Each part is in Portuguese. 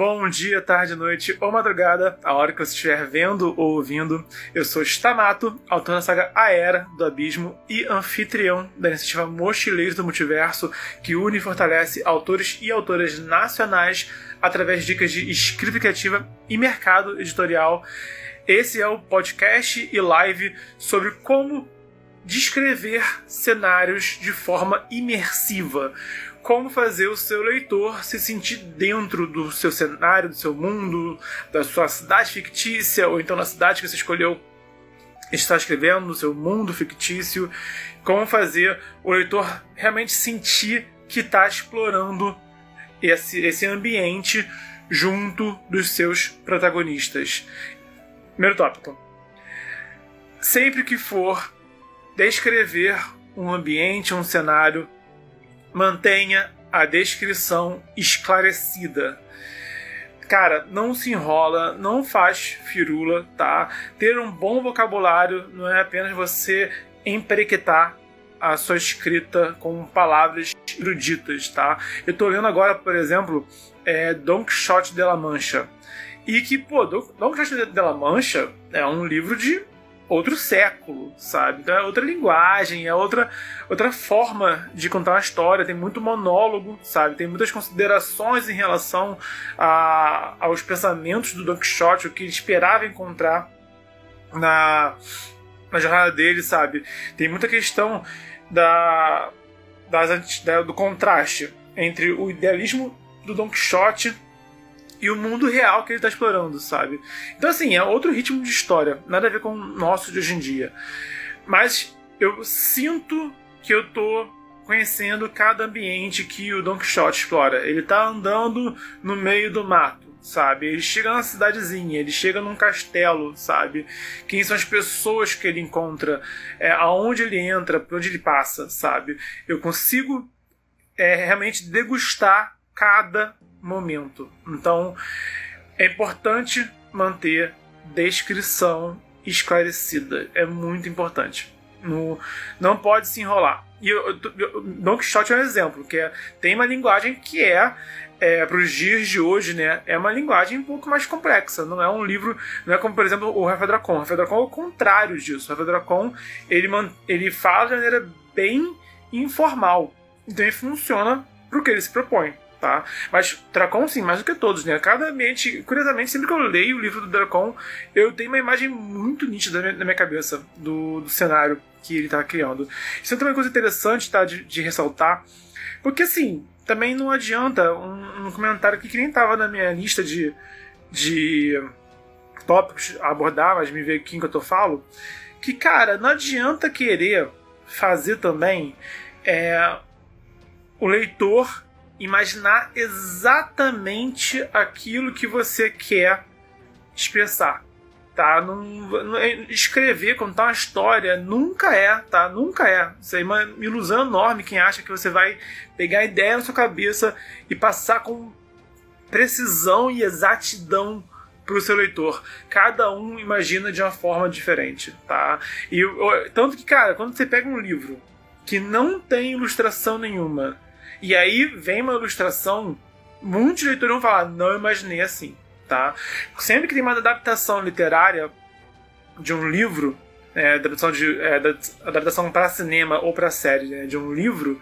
Bom dia, tarde, noite ou madrugada, a hora que você estiver vendo ou ouvindo. Eu sou Stamato, autor da saga A Era do Abismo e anfitrião da iniciativa Mochileiros do Multiverso, que une e fortalece autores e autoras nacionais através de dicas de escrita criativa e mercado editorial. Esse é o podcast e live sobre como descrever cenários de forma imersiva como fazer o seu leitor se sentir dentro do seu cenário, do seu mundo, da sua cidade fictícia, ou então na cidade que você escolheu estar escrevendo, no seu mundo fictício. Como fazer o leitor realmente sentir que está explorando esse, esse ambiente junto dos seus protagonistas. Primeiro tópico. Sempre que for descrever um ambiente, um cenário, mantenha a descrição esclarecida. Cara, não se enrola, não faz firula, tá? Ter um bom vocabulário não é apenas você emprequetar a sua escrita com palavras eruditas, tá? Eu tô lendo agora, por exemplo, é Don Quixote de la Mancha. E que, pô, Don Quixote de la Mancha é um livro de outro século, sabe? Então é outra linguagem, é outra, outra forma de contar uma história, tem muito monólogo, sabe? Tem muitas considerações em relação a, aos pensamentos do Don Quixote, o que ele esperava encontrar na, na jornada dele, sabe? Tem muita questão da, das, da, do contraste entre o idealismo do Don Quixote e o mundo real que ele está explorando, sabe? Então, assim, é outro ritmo de história, nada a ver com o nosso de hoje em dia. Mas eu sinto que eu tô conhecendo cada ambiente que o Don Quixote explora. Ele tá andando no meio do mato, sabe? Ele chega na cidadezinha, ele chega num castelo, sabe? Quem são as pessoas que ele encontra, é, aonde ele entra, por onde ele passa, sabe? Eu consigo é, realmente degustar cada momento. Então é importante manter descrição esclarecida. É muito importante. No, não pode se enrolar. E eu, eu, Don Quixote é um exemplo, que é, tem uma linguagem que é, é para os dias de hoje, né? É uma linguagem um pouco mais complexa. Não é um livro, não é como por exemplo o Rafael Dracon. O Rafael Dracon é o contrário disso. O Rafael Dracon ele, ele fala de maneira bem informal. Então ele funciona para o que ele se propõe tá? Mas Dracon, sim, mais do que todos, né? Cada ambiente, curiosamente, sempre que eu leio o livro do Dracon, eu tenho uma imagem muito nítida na minha, cabeça do, do cenário que ele está criando. Isso é também uma coisa interessante, tá? De, de, ressaltar, porque assim, também não adianta um, um comentário aqui que nem estava na minha lista de, de tópicos a abordar, mas me vê aqui que eu falo, que cara, não adianta querer fazer também é, o leitor imaginar exatamente aquilo que você quer expressar. Tá? Não, não, é, escrever, contar uma história, nunca é, tá? Nunca é. Isso é uma ilusão enorme quem acha que você vai pegar a ideia na sua cabeça e passar com precisão e exatidão para o seu leitor. Cada um imagina de uma forma diferente, tá? E tanto que, cara, quando você pega um livro que não tem ilustração nenhuma e aí vem uma ilustração, muitos leitores vão falar, não imaginei assim, tá? Sempre que tem uma adaptação literária de um livro, é, adaptação, de, é, adaptação para cinema ou para série né, de um livro,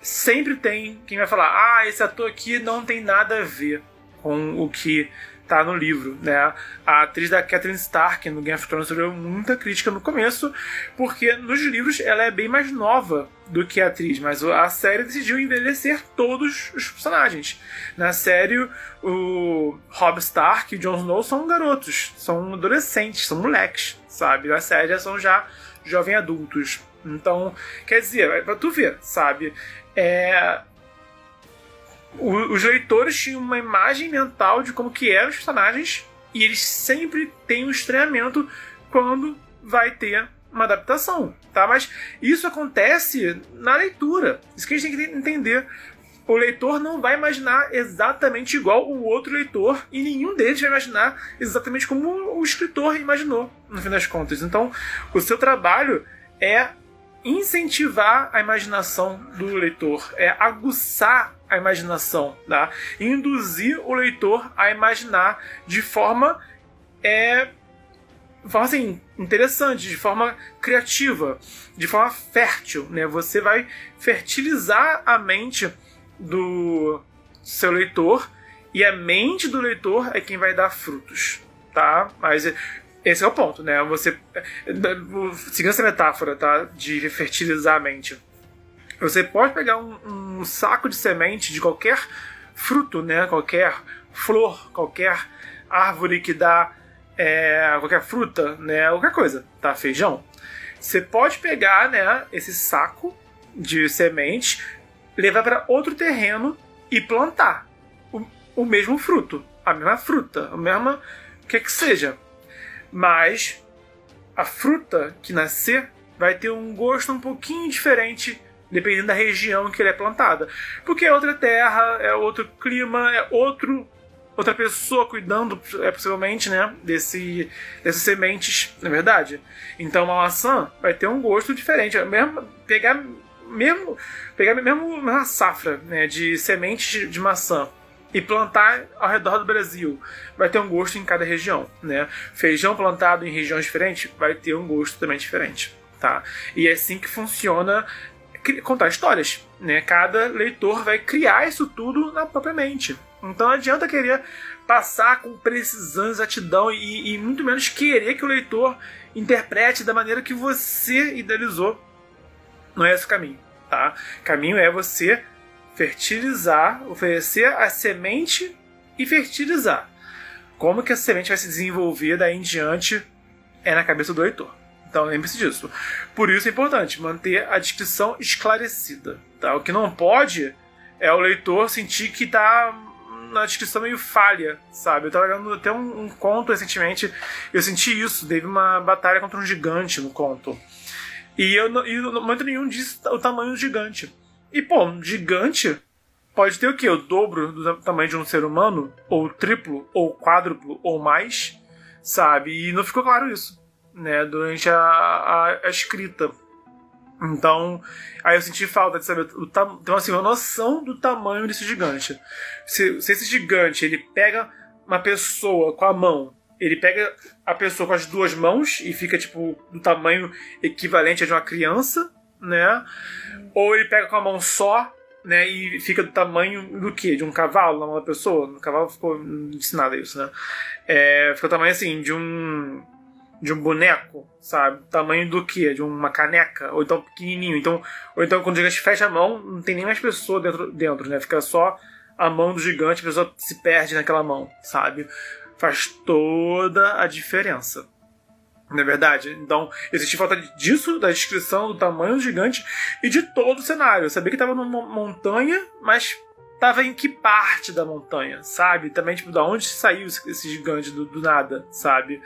sempre tem quem vai falar, ah, esse ator aqui não tem nada a ver com o que tá no livro, né? A atriz da Catherine Stark no Game of Thrones sofreu muita crítica no começo, porque nos livros ela é bem mais nova do que a atriz, mas a série decidiu envelhecer todos os personagens. Na série, o Robb Stark e o Jon Snow são garotos, são adolescentes, são moleques, sabe? Na série já são já jovens adultos. Então, quer dizer, é pra tu ver, sabe? É, os leitores tinham uma imagem mental de como que eram os personagens e eles sempre têm um estranhamento quando vai ter uma adaptação, tá? Mas isso acontece na leitura. Isso que a gente tem que entender. O leitor não vai imaginar exatamente igual o outro leitor e nenhum deles vai imaginar exatamente como o escritor imaginou, no fim das contas. Então, o seu trabalho é incentivar a imaginação do leitor, é aguçar a imaginação, tá? induzir o leitor a imaginar de forma é, assim, interessante, de forma criativa, de forma fértil. Né? Você vai fertilizar a mente do seu leitor e a mente do leitor é quem vai dar frutos. Tá? Mas esse é o ponto, né? Você. Seguindo essa metáfora, tá? De fertilizar a mente. Você pode pegar um, um saco de semente de qualquer fruto, né? Qualquer flor, qualquer árvore que dá é, qualquer fruta, né? Qualquer coisa, tá? Feijão. Você pode pegar, né? Esse saco de semente, levar para outro terreno e plantar o, o mesmo fruto, a mesma fruta, a mesma que que seja. Mas a fruta que nascer vai ter um gosto um pouquinho diferente dependendo da região que ele é plantada. Porque é outra terra, é outro clima, é outro outra pessoa cuidando, é possivelmente, né, desse, dessas sementes, na é verdade. Então uma maçã vai ter um gosto diferente. É mesmo pegar mesmo pegar mesmo uma safra né, de sementes de maçã e plantar ao redor do Brasil vai ter um gosto em cada região, né? Feijão plantado em regiões diferentes vai ter um gosto também diferente, tá? E é assim que funciona contar histórias, né? Cada leitor vai criar isso tudo na própria mente. Então não adianta querer passar com precisão, exatidão e, e muito menos querer que o leitor interprete da maneira que você idealizou. Não é esse o caminho, tá? O caminho é você fertilizar, oferecer a semente e fertilizar. Como que a semente vai se desenvolver daí em diante é na cabeça do leitor. Então lembre-se disso. Por isso é importante manter a descrição esclarecida. Tá? O que não pode é o leitor sentir que está na descrição meio falha, sabe? Eu tava lendo até um, um, conto recentemente, eu senti isso, teve uma batalha contra um gigante no conto. E eu e no momento nenhum disse o tamanho do gigante. E, pô, um gigante pode ter o quê? O dobro do tamanho de um ser humano? Ou triplo, ou quádruplo, ou mais, sabe? E não ficou claro isso, né? Durante a, a, a escrita. Então, aí eu senti falta de saber o então assim, uma noção do tamanho desse gigante. Se, se esse gigante ele pega uma pessoa com a mão, ele pega a pessoa com as duas mãos e fica tipo do tamanho equivalente a de uma criança, né? Ou ele pega com a mão só, né? E fica do tamanho do que? De um cavalo na mão da pessoa? No cavalo ficou ensinado isso, né? É, fica o tamanho assim de um de um boneco, sabe? Tamanho do que? De uma caneca, ou então pequenininho. Então, ou então quando o gigante fecha a mão, não tem nem mais pessoa dentro, dentro, né? Fica só a mão do gigante, a pessoa se perde naquela mão, sabe? Faz toda a diferença. Não é verdade? Então, existe falta disso, da descrição do tamanho gigante e de todo o cenário. Eu sabia que estava numa montanha, mas tava em que parte da montanha, sabe? Também, tipo, da onde saiu esse gigante do, do, nada, sabe?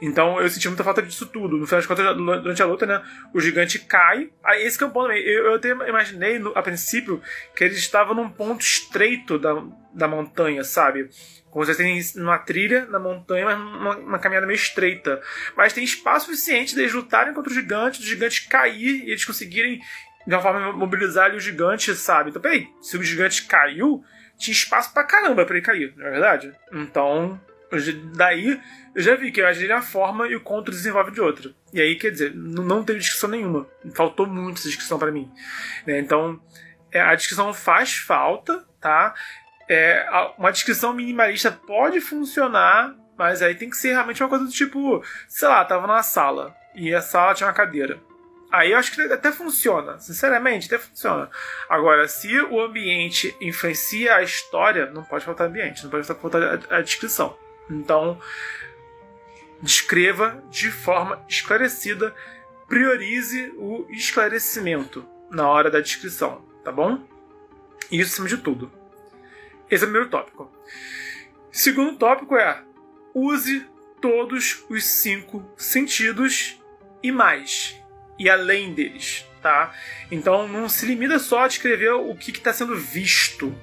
Então eu senti muita falta disso tudo. No final das contas, durante a luta, né, o gigante cai. Aí esse que é ponto eu, eu até imaginei no, a princípio que ele estava num ponto estreito da, da montanha, sabe? Como você tem uma trilha na montanha, mas uma, uma, caminhada meio estreita. Mas tem espaço suficiente deles lutarem contra o gigante, o gigante cair e eles conseguirem de uma forma mobilizar ali o gigante, sabe? Então, peraí, se o gigante caiu, tinha espaço pra caramba pra ele cair, não é verdade? Então, daí eu já vi que eu agi de forma e o conto desenvolve de outra. E aí, quer dizer, não teve discussão nenhuma. Faltou muito essa discussão para mim. Né? Então, é, a descrição faz falta, tá? É, uma descrição minimalista pode funcionar, mas aí tem que ser realmente uma coisa do tipo, sei lá, tava numa sala e a sala tinha uma cadeira. Aí eu acho que até funciona, sinceramente, até funciona. Agora, se o ambiente influencia a história, não pode faltar ambiente, não pode faltar a, a descrição. Então, descreva de forma esclarecida, priorize o esclarecimento na hora da descrição, tá bom? Isso acima de tudo. Esse é o primeiro tópico. Segundo tópico é use todos os cinco sentidos e mais e além deles, tá? Então não se limita só a descrever o que está sendo visto,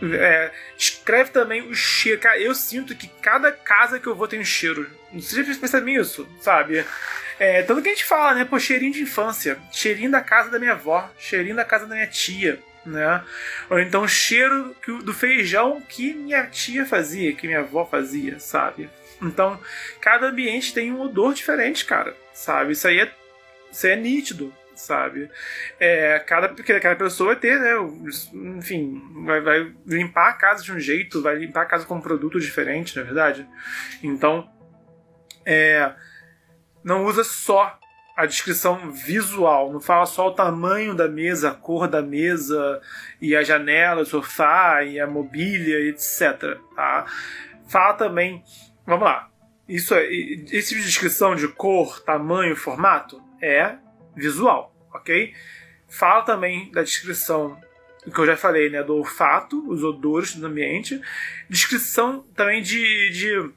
É, escreve também o cheiro. Cara, eu sinto que cada casa que eu vou tem um cheiro. Não sei se vocês percebem isso, sabe? É, tanto que a gente fala, né? Pô, cheirinho de infância. Cheirinho da casa da minha avó. Cheirinho da casa da minha tia. Né? Ou então cheiro do feijão que minha tia fazia, que minha avó fazia, sabe? Então, cada ambiente tem um odor diferente, cara, sabe? Isso aí é, aí é nítido, sabe? É, cada, cada pessoa vai ter, né? Enfim, vai, vai, limpar a casa de um jeito, vai limpar a casa com um produto diferente, na é verdade. Então, é, não usa só a descrição visual, não fala só o tamanho da mesa, a cor da mesa e a janela, o sofá e a mobília, etc. Tá? Fala também, vamos lá, isso é, esse tipo de descrição de cor, tamanho, formato é visual, ok? Fala também da descrição que eu já falei, né, do olfato, os odores do ambiente, descrição também de, de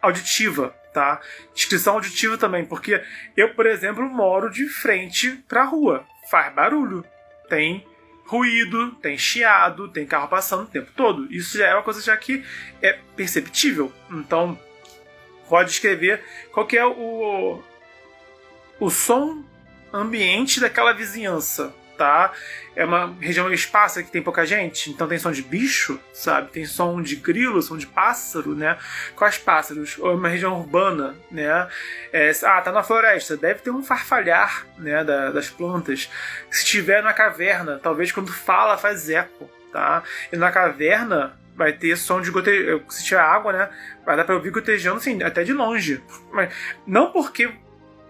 auditiva, tá? Descrição auditiva também, porque eu, por exemplo, moro de frente para a rua, faz barulho, tem ruído, tem chiado, tem carro passando o tempo todo. Isso já é uma coisa já que é perceptível. Então, pode escrever qual que é o o som ambiente daquela vizinhança, tá? É uma região esparsa que tem pouca gente, então tem som de bicho, sabe? Tem som de grilo, som de pássaro, né? Quais pássaros? Ou é uma região urbana, né? É, ah, tá na floresta, deve ter um farfalhar, né, da, das plantas. Se estiver na caverna, talvez quando fala faz eco, tá? E na caverna vai ter som de gotejando. Se tiver água, né? Vai dar pra ouvir gotejando, assim, até de longe. Mas não porque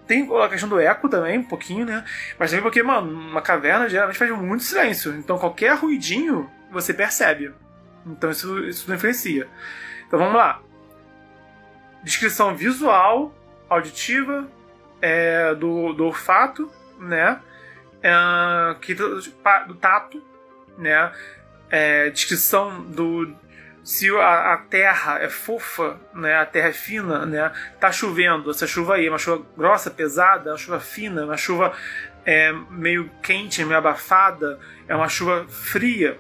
tem a questão do eco também, um pouquinho, né? Mas também porque, mano, uma caverna geralmente faz muito silêncio. Então qualquer ruidinho você percebe. Então isso, isso não influencia. Então vamos lá. Descrição visual, auditiva, é, do, do olfato, né? É, que, do, do tato, né? É, descrição do, se a, a, terra é fofa, né, a terra é fina, né, tá chovendo, essa chuva aí é uma chuva grossa, pesada, é uma chuva fina, é uma chuva é, meio quente, meio abafada, é uma chuva fria.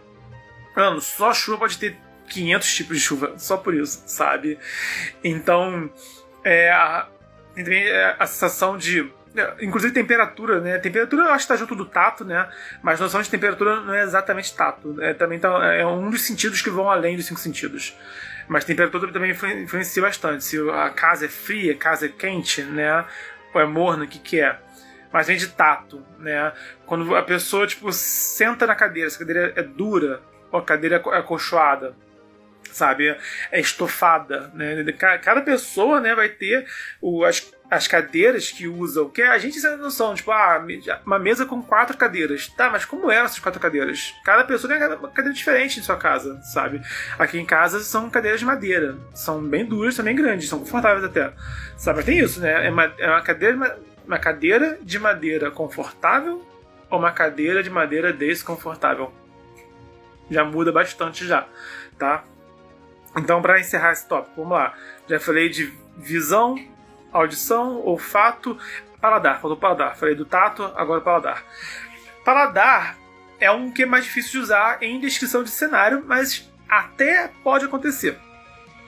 Mano, só chuva pode ter 500 tipos de chuva, só por isso, sabe? Então, é, a, também a sensação de Inclusive temperatura, né? Temperatura eu acho que tá junto do tato, né? Mas noção de temperatura não é exatamente tato. É, também tá, é um dos sentidos que vão além dos cinco sentidos. Mas temperatura também influencia bastante. Se a casa é fria, a casa é quente, né? Ou é morna, o que, que é? Mas vem de tato, né? Quando a pessoa, tipo, senta na cadeira, essa cadeira é dura, ou a cadeira é acolchoada, sabe? É estofada, né? Cada pessoa, né, vai ter o, as, as cadeiras que usam, que a gente tem noção, tipo, ah, uma mesa com quatro cadeiras. Tá, mas como eram essas quatro cadeiras? Cada pessoa tem uma cadeira diferente em sua casa, sabe? Aqui em casa são cadeiras de madeira. São bem duras, também grandes, são confortáveis até. Sabe, mas tem isso, né? É uma, é uma cadeira, uma cadeira de madeira confortável ou uma cadeira de madeira desconfortável? Já muda bastante já, tá? Então, para encerrar esse tópico, vamos lá. Já falei de visão, audição, olfato, paladar. Faltou paladar. Falei do tato, agora paladar. Paladar é um que é mais difícil de usar em descrição de cenário, mas até pode acontecer.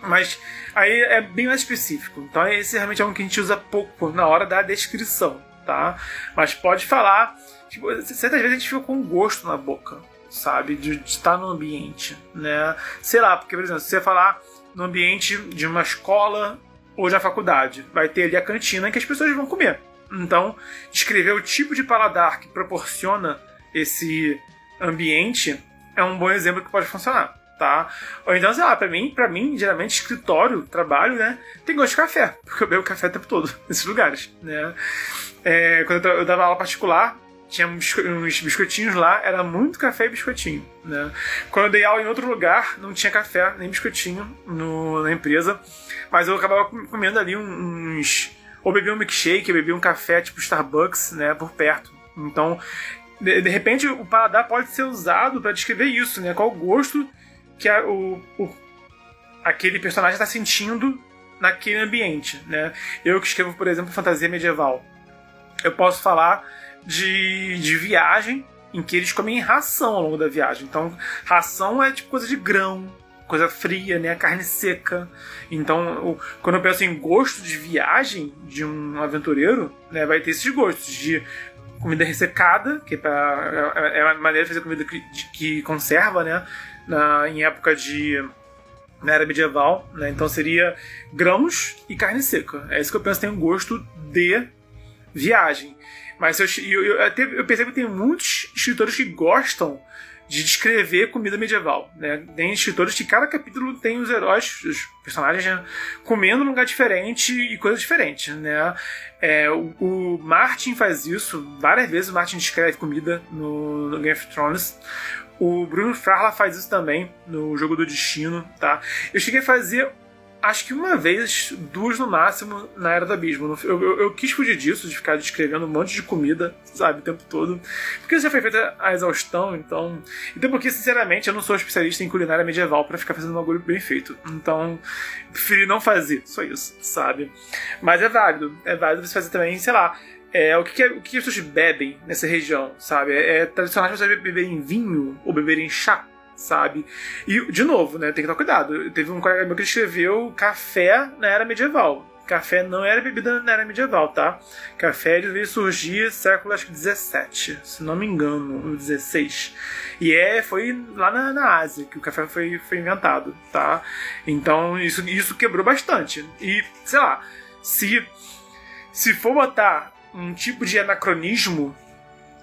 Mas aí é bem mais específico. Então esse realmente é um que a gente usa pouco na hora da descrição, tá? Mas pode falar. Tipo, certas vezes a gente fica com gosto na boca sabe? De, de estar no ambiente, né? Sei lá, porque, por exemplo, se você falar no ambiente de uma escola ou da faculdade, vai ter ali a cantina que as pessoas vão comer. Então, descrever o tipo de paladar que proporciona esse ambiente é um bom exemplo que pode funcionar, tá? Ou então, sei lá, pra mim, pra mim, geralmente, escritório, trabalho, né, tem gosto de café, porque eu bebo café o tempo todo, nesses lugares, né? É, quando eu dava aula particular, tinha uns biscoitinhos lá, era muito café e biscoitinho, né? Quando eu dei aula em outro lugar, não tinha café nem biscoitinho no, na empresa, mas eu acabava comendo ali uns... Ou bebia um milkshake, bebia um café tipo Starbucks, né, por perto. Então, de, de repente, o paladar pode ser usado para descrever isso, né? Qual o gosto que a, o, o, aquele personagem está sentindo naquele ambiente, né? Eu que escrevo, por exemplo, fantasia medieval, eu posso falar de, de viagem, em que eles comem ração ao longo da viagem. Então, ração é tipo coisa de grão, coisa fria, né? Carne seca. Então, quando eu penso em gosto de viagem de um aventureiro, né, vai ter esses gostos de comida ressecada, que é, pra, é, é uma maneira de fazer comida que, que conserva, né? Na, em época de na era medieval, né? Então seria grãos e carne seca. É isso que eu penso tem um gosto de viagem. Mas eu, eu, eu, até, eu percebo que tem muitos escritores que gostam de descrever comida medieval. Né? Tem escritores que cada capítulo tem os heróis, os personagens né? comendo num lugar diferente e coisas diferentes. Né? É, o, o, Martin faz isso várias vezes. O Martin descreve comida no, no Game of Thrones. O Bruno Frarla faz isso também no Jogo do Destino. Tá? Eu cheguei a fazer acho que uma vez, duas no máximo, na Era do Abismo. Eu, eu, eu, quis fugir disso, de ficar descrevendo um monte de comida, sabe, o tempo todo. Porque isso já foi feita a exaustão, então. Então, porque, sinceramente, eu não sou especialista em culinária medieval para ficar fazendo um bagulho bem feito. Então, preferi não fazer, só isso, sabe? Mas é válido. É válido você fazer também, sei lá. É, o que, que, é, o que as pessoas bebem nessa região, sabe? É, é tradicional você beberem vinho ou beberem chá sabe? E, de novo, né, tem que tomar cuidado. Teve um colega meu que escreveu café na era medieval. Café não era bebida na era medieval, tá? Café devia surgir século acho que 17, se não me engano, 16. E é, foi lá na, na Ásia que o café foi, foi inventado, tá? Então isso, isso quebrou bastante. E, sei lá, se, se for botar um tipo de anacronismo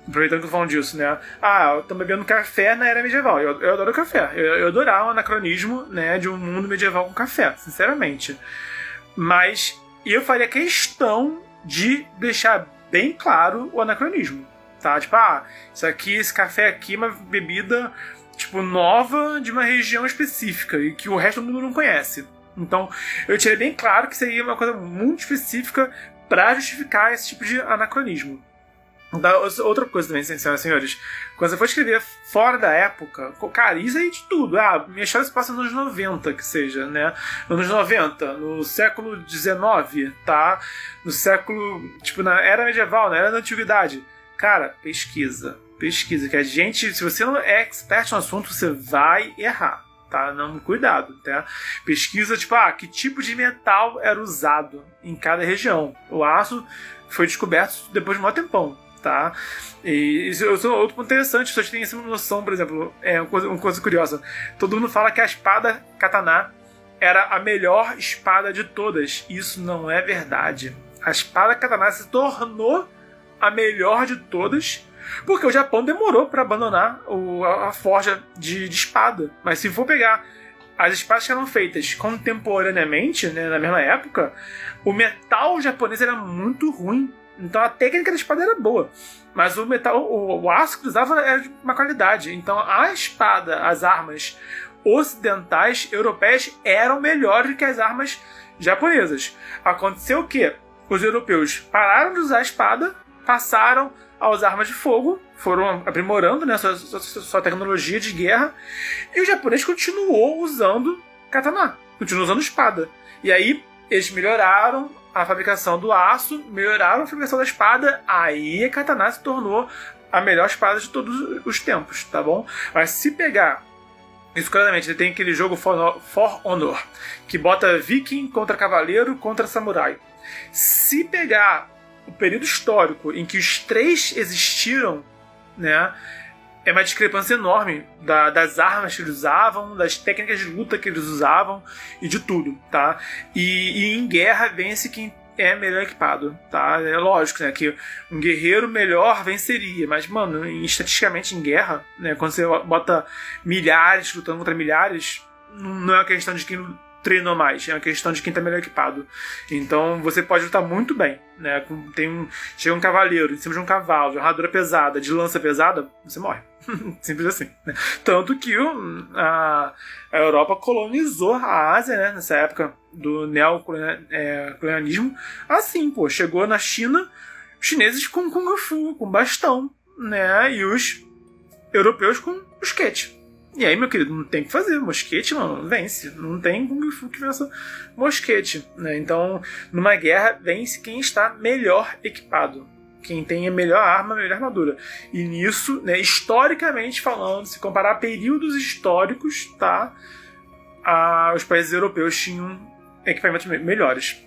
Aproveitando que eu falando disso, né? Ah, eu tô bebendo café na era medieval. Eu, eu adoro café. Eu, eu adorava o anacronismo, né, de um mundo medieval com café, sinceramente. Mas eu faria questão de deixar bem claro o anacronismo, tá? Tipo, ah, isso aqui, esse café aqui é uma bebida, tipo, nova de uma região específica e que o resto do mundo não conhece. Então, eu tirei bem claro que seria uma coisa muito específica para justificar esse tipo de anacronismo. Outra coisa também, senhoras e senhores, quando você for escrever fora da época, cara, isso aí de tudo. Ah, minha história se passa nos anos 90, que seja, né? Nos anos 90, no século XIX, tá? No século, tipo, na era medieval, na era da antiguidade. Cara, pesquisa. Pesquisa, que a gente, se você não é expert no assunto, você vai errar. Tá? Não, cuidado, tá? Pesquisa, tipo, ah, que tipo de metal era usado em cada região. O aço foi descoberto depois de um tempão tá? E isso, é outro ponto interessante, só tem essa noção, por exemplo, é uma coisa, uma coisa curiosa. Todo mundo fala que a espada katana era a melhor espada de todas. Isso não é verdade. A espada katana se tornou a melhor de todas porque o Japão demorou para abandonar o, a, a, forja de, de, espada. Mas se for pegar as espadas que eram feitas contemporaneamente, né, na mesma época, o metal japonês era muito ruim. Então a técnica da espada era boa. Mas o metal, o, o aço que usava era de uma qualidade. Então a espada, as armas ocidentais, europeias, eram melhores que as armas japonesas. Aconteceu o quê? Os europeus pararam de usar a espada, passaram a usar armas de fogo, foram aprimorando né, sua, sua, sua tecnologia de guerra, e o japonês continuou usando katana, continuou usando espada. E aí eles melhoraram a fabricação do aço, melhoraram a fabricação da espada, aí a katana se tornou a melhor espada de todos os tempos, tá bom? Mas se pegar isso claramente, tem aquele jogo For Honor, que bota viking contra cavaleiro contra samurai. Se pegar o período histórico em que os três existiram, né, é uma discrepância enorme da, das armas que eles usavam, das técnicas de luta que eles usavam e de tudo, tá? E, e em guerra vence quem é melhor equipado, tá? É lógico, né, que um guerreiro melhor venceria, mas, mano, estatisticamente em guerra, né, quando você bota milhares lutando contra milhares, não é uma questão de quem treinou mais, é uma questão de quem está melhor equipado. Então você pode lutar muito bem, né? Tem um, chega um cavaleiro em cima de um cavalo, de armadura pesada, de lança pesada, você morre. Simples assim. Né? Tanto que a, a, Europa colonizou a Ásia, né? Nessa época do neocolonialismo. Assim, pô, chegou na China os chineses com Kung Fu, com bastão, né? E os europeus com skate. E aí, meu querido, não tem o que fazer. Mosquete, mano, vence. Não tem Kung Fu que vença mosquete. Né? Então, numa guerra, vence quem está melhor equipado. quem tem a melhor arma, a melhor armadura. E nisso, né, historicamente falando, se comparar períodos históricos, tá? Os países europeus tinham equipamentos melhores.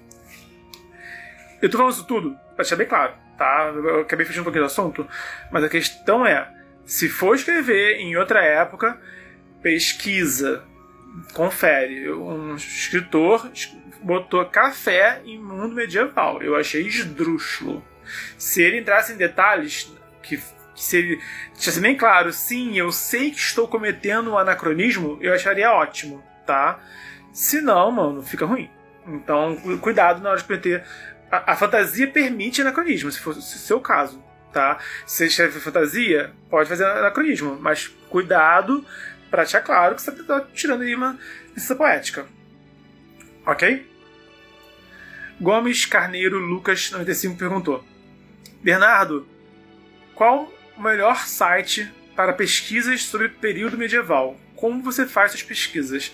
Eu tô falando isso tudo pra deixar bem claro, tá? Eu acabei fechando um pouquinho do assunto, mas a questão é: se for escrever em outra época, pesquisa, confere. Um escritor botou café em mundo medieval. Eu achei esdrúxulo. Se ele entrasse em detalhes, que, que se ele deixasse bem claro, sim, eu sei que estou cometendo um anacronismo, eu acharia ótimo, tá? Se não, mano, fica ruim. Então, cuidado na hora de cometer. A, a fantasia permite anacronismo, se for o seu caso, tá? Se escreve fantasia, pode fazer anacronismo, mas cuidado para deixar claro que você está tirando aí uma licença poética. Ok? Gomes Carneiro Lucas 95 perguntou: Bernardo, qual o melhor site para pesquisas sobre período medieval? Como você faz suas pesquisas?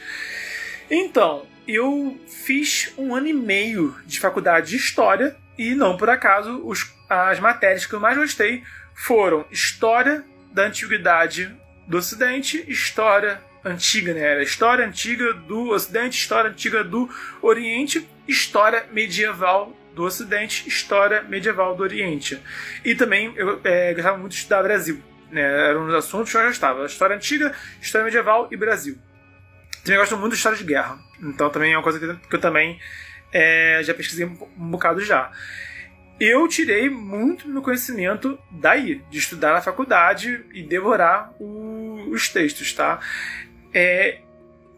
Então, eu fiz um ano e meio de faculdade de História e não por acaso os, as matérias que eu mais gostei foram História da Antiguidade do Ocidente, História Antiga, né? Era História Antiga do Ocidente, História Antiga do Oriente, História Medieval do Ocidente, História Medieval do Oriente. E também eu é, gostava muito de estudar Brasil. Né? Eram os assuntos que eu gostava. História Antiga, História Medieval e Brasil. Também gosto muito de História de Guerra. Então também é uma coisa que eu também é, já pesquisei um bocado já. Eu tirei muito meu conhecimento daí, de estudar na faculdade e devorar o, os textos, tá? É,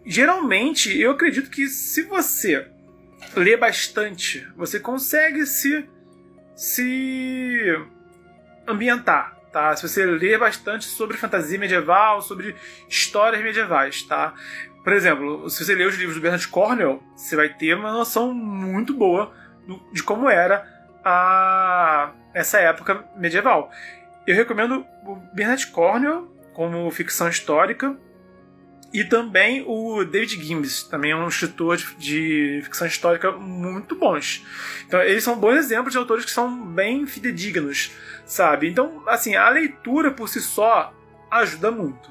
geralmente, eu acredito que se você lê bastante, você consegue se, se ambientar, tá? Se você lê bastante sobre fantasia medieval, sobre histórias medievais, tá? Por exemplo, se você ler os livros do Bernard Cornwell, você vai ter uma noção muito boa de como era a essa época medieval. Eu recomendo o Bernard Cornwell como ficção histórica e também o David Gibbs, também é um escritor de, de, ficção histórica muito bons. Então, eles são bons exemplos de autores que são bem fidedignos, sabe? Então, assim, a leitura por si só ajuda muito.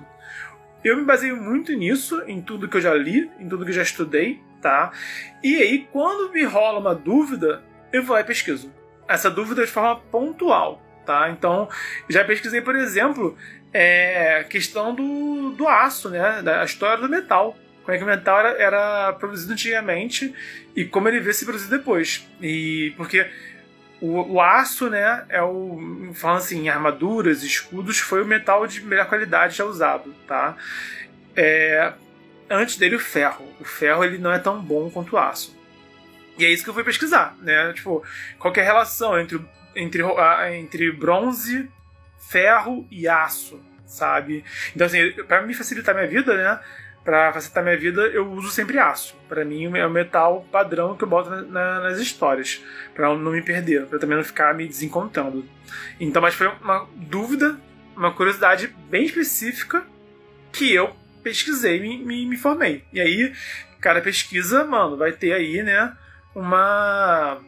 Eu me baseio muito nisso, em tudo que eu já li, em tudo que eu já estudei, tá? E aí, quando me rola uma dúvida, eu vou lá e pesquiso. Essa dúvida de forma pontual, tá? Então, já pesquisei, por exemplo, é, a questão do, do aço, né? Da história do metal. Como é que o metal era, era produzido antigamente e como ele veio se produzir depois. E porque o, o, aço, né, é o. Falando assim, armaduras, escudos, foi o metal de melhor qualidade já usado, tá? É, antes dele, o ferro. O ferro ele não é tão bom quanto o aço. E é isso que eu fui pesquisar, né? Tipo, qual é a relação entre, entre, entre bronze ferro e aço, sabe? Então, assim, para me facilitar minha vida, né? Para facilitar minha vida, eu uso sempre aço. Para mim, é o metal padrão que eu boto na, nas histórias, para não me perder, para também não ficar me desencontrando. Então, mas foi uma dúvida, uma curiosidade bem específica que eu pesquisei me, me, me formei. E aí, cada pesquisa, mano, vai ter aí, né, uma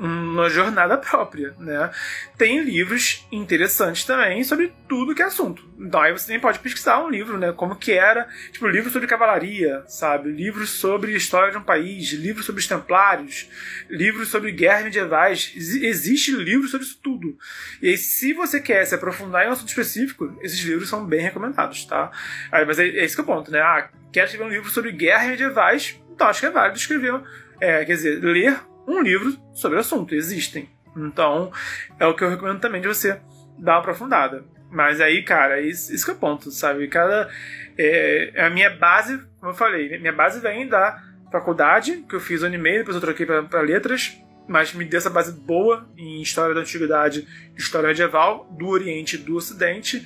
uma jornada própria, né? Tem livros interessantes também sobre tudo que é assunto. Então aí você também pode pesquisar um livro, né? Como que era, tipo, livro sobre cavalaria, sabe? Livros sobre história de um país, livros sobre os templários, livros sobre guerras medievais. Existe livro sobre isso tudo. E aí, se você quer se aprofundar em um assunto específico, esses livros são bem recomendados, tá? Aí, mas é, é esse que é o ponto, né? Ah, quer escrever um livro sobre guerras medievais? Então acho que é válido escrever, é, quer dizer, ler um livro sobre o assunto, existem. Então, é o que eu recomendo também de você dar uma aprofundada. Mas aí, cara, isso, isso que é o ponto, sabe? Cada. É, é, a minha base, como eu falei, minha base vem da faculdade, que eu fiz ano e meio, depois eu troquei para letras, mas me deu essa base boa em história da antiguidade, história medieval, do Oriente e do Ocidente,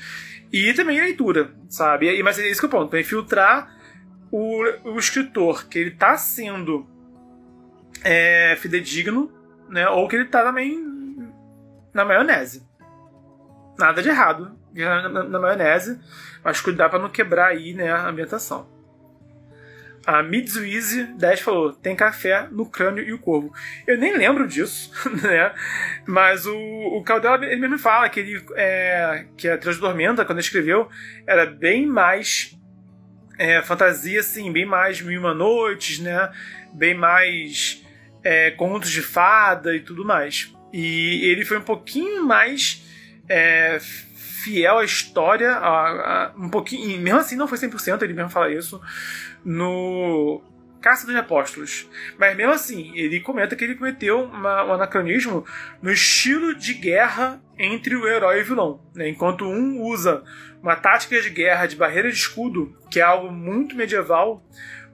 e também leitura, sabe? E, mas é isso que é o ponto, é filtrar o, o escritor que ele está sendo é, fidedigno, né? Ou que ele tá também na maionese. Nada de errado na, na, na maionese, mas cuidar para não quebrar aí né, a ambientação. A Mitsuizi 10 falou: tem café no crânio e o corvo. Eu nem lembro disso, né? Mas o, o Caldela ele mesmo fala que ele é, que a Trilha Tormenta, quando ele escreveu, era bem mais é, fantasia, assim, bem mais Mil Uma Noites, né? Bem mais é, contos de fada e tudo mais. E ele foi um pouquinho mais é, fiel à história, a, a, um pouquinho, mesmo assim não foi 100%, ele mesmo fala isso, no Caça dos Apóstolos. Mas mesmo assim, ele comenta que ele cometeu uma, um anacronismo no estilo de guerra entre o herói e o vilão. Né? Enquanto um usa uma tática de guerra de barreira de escudo, que é algo muito medieval,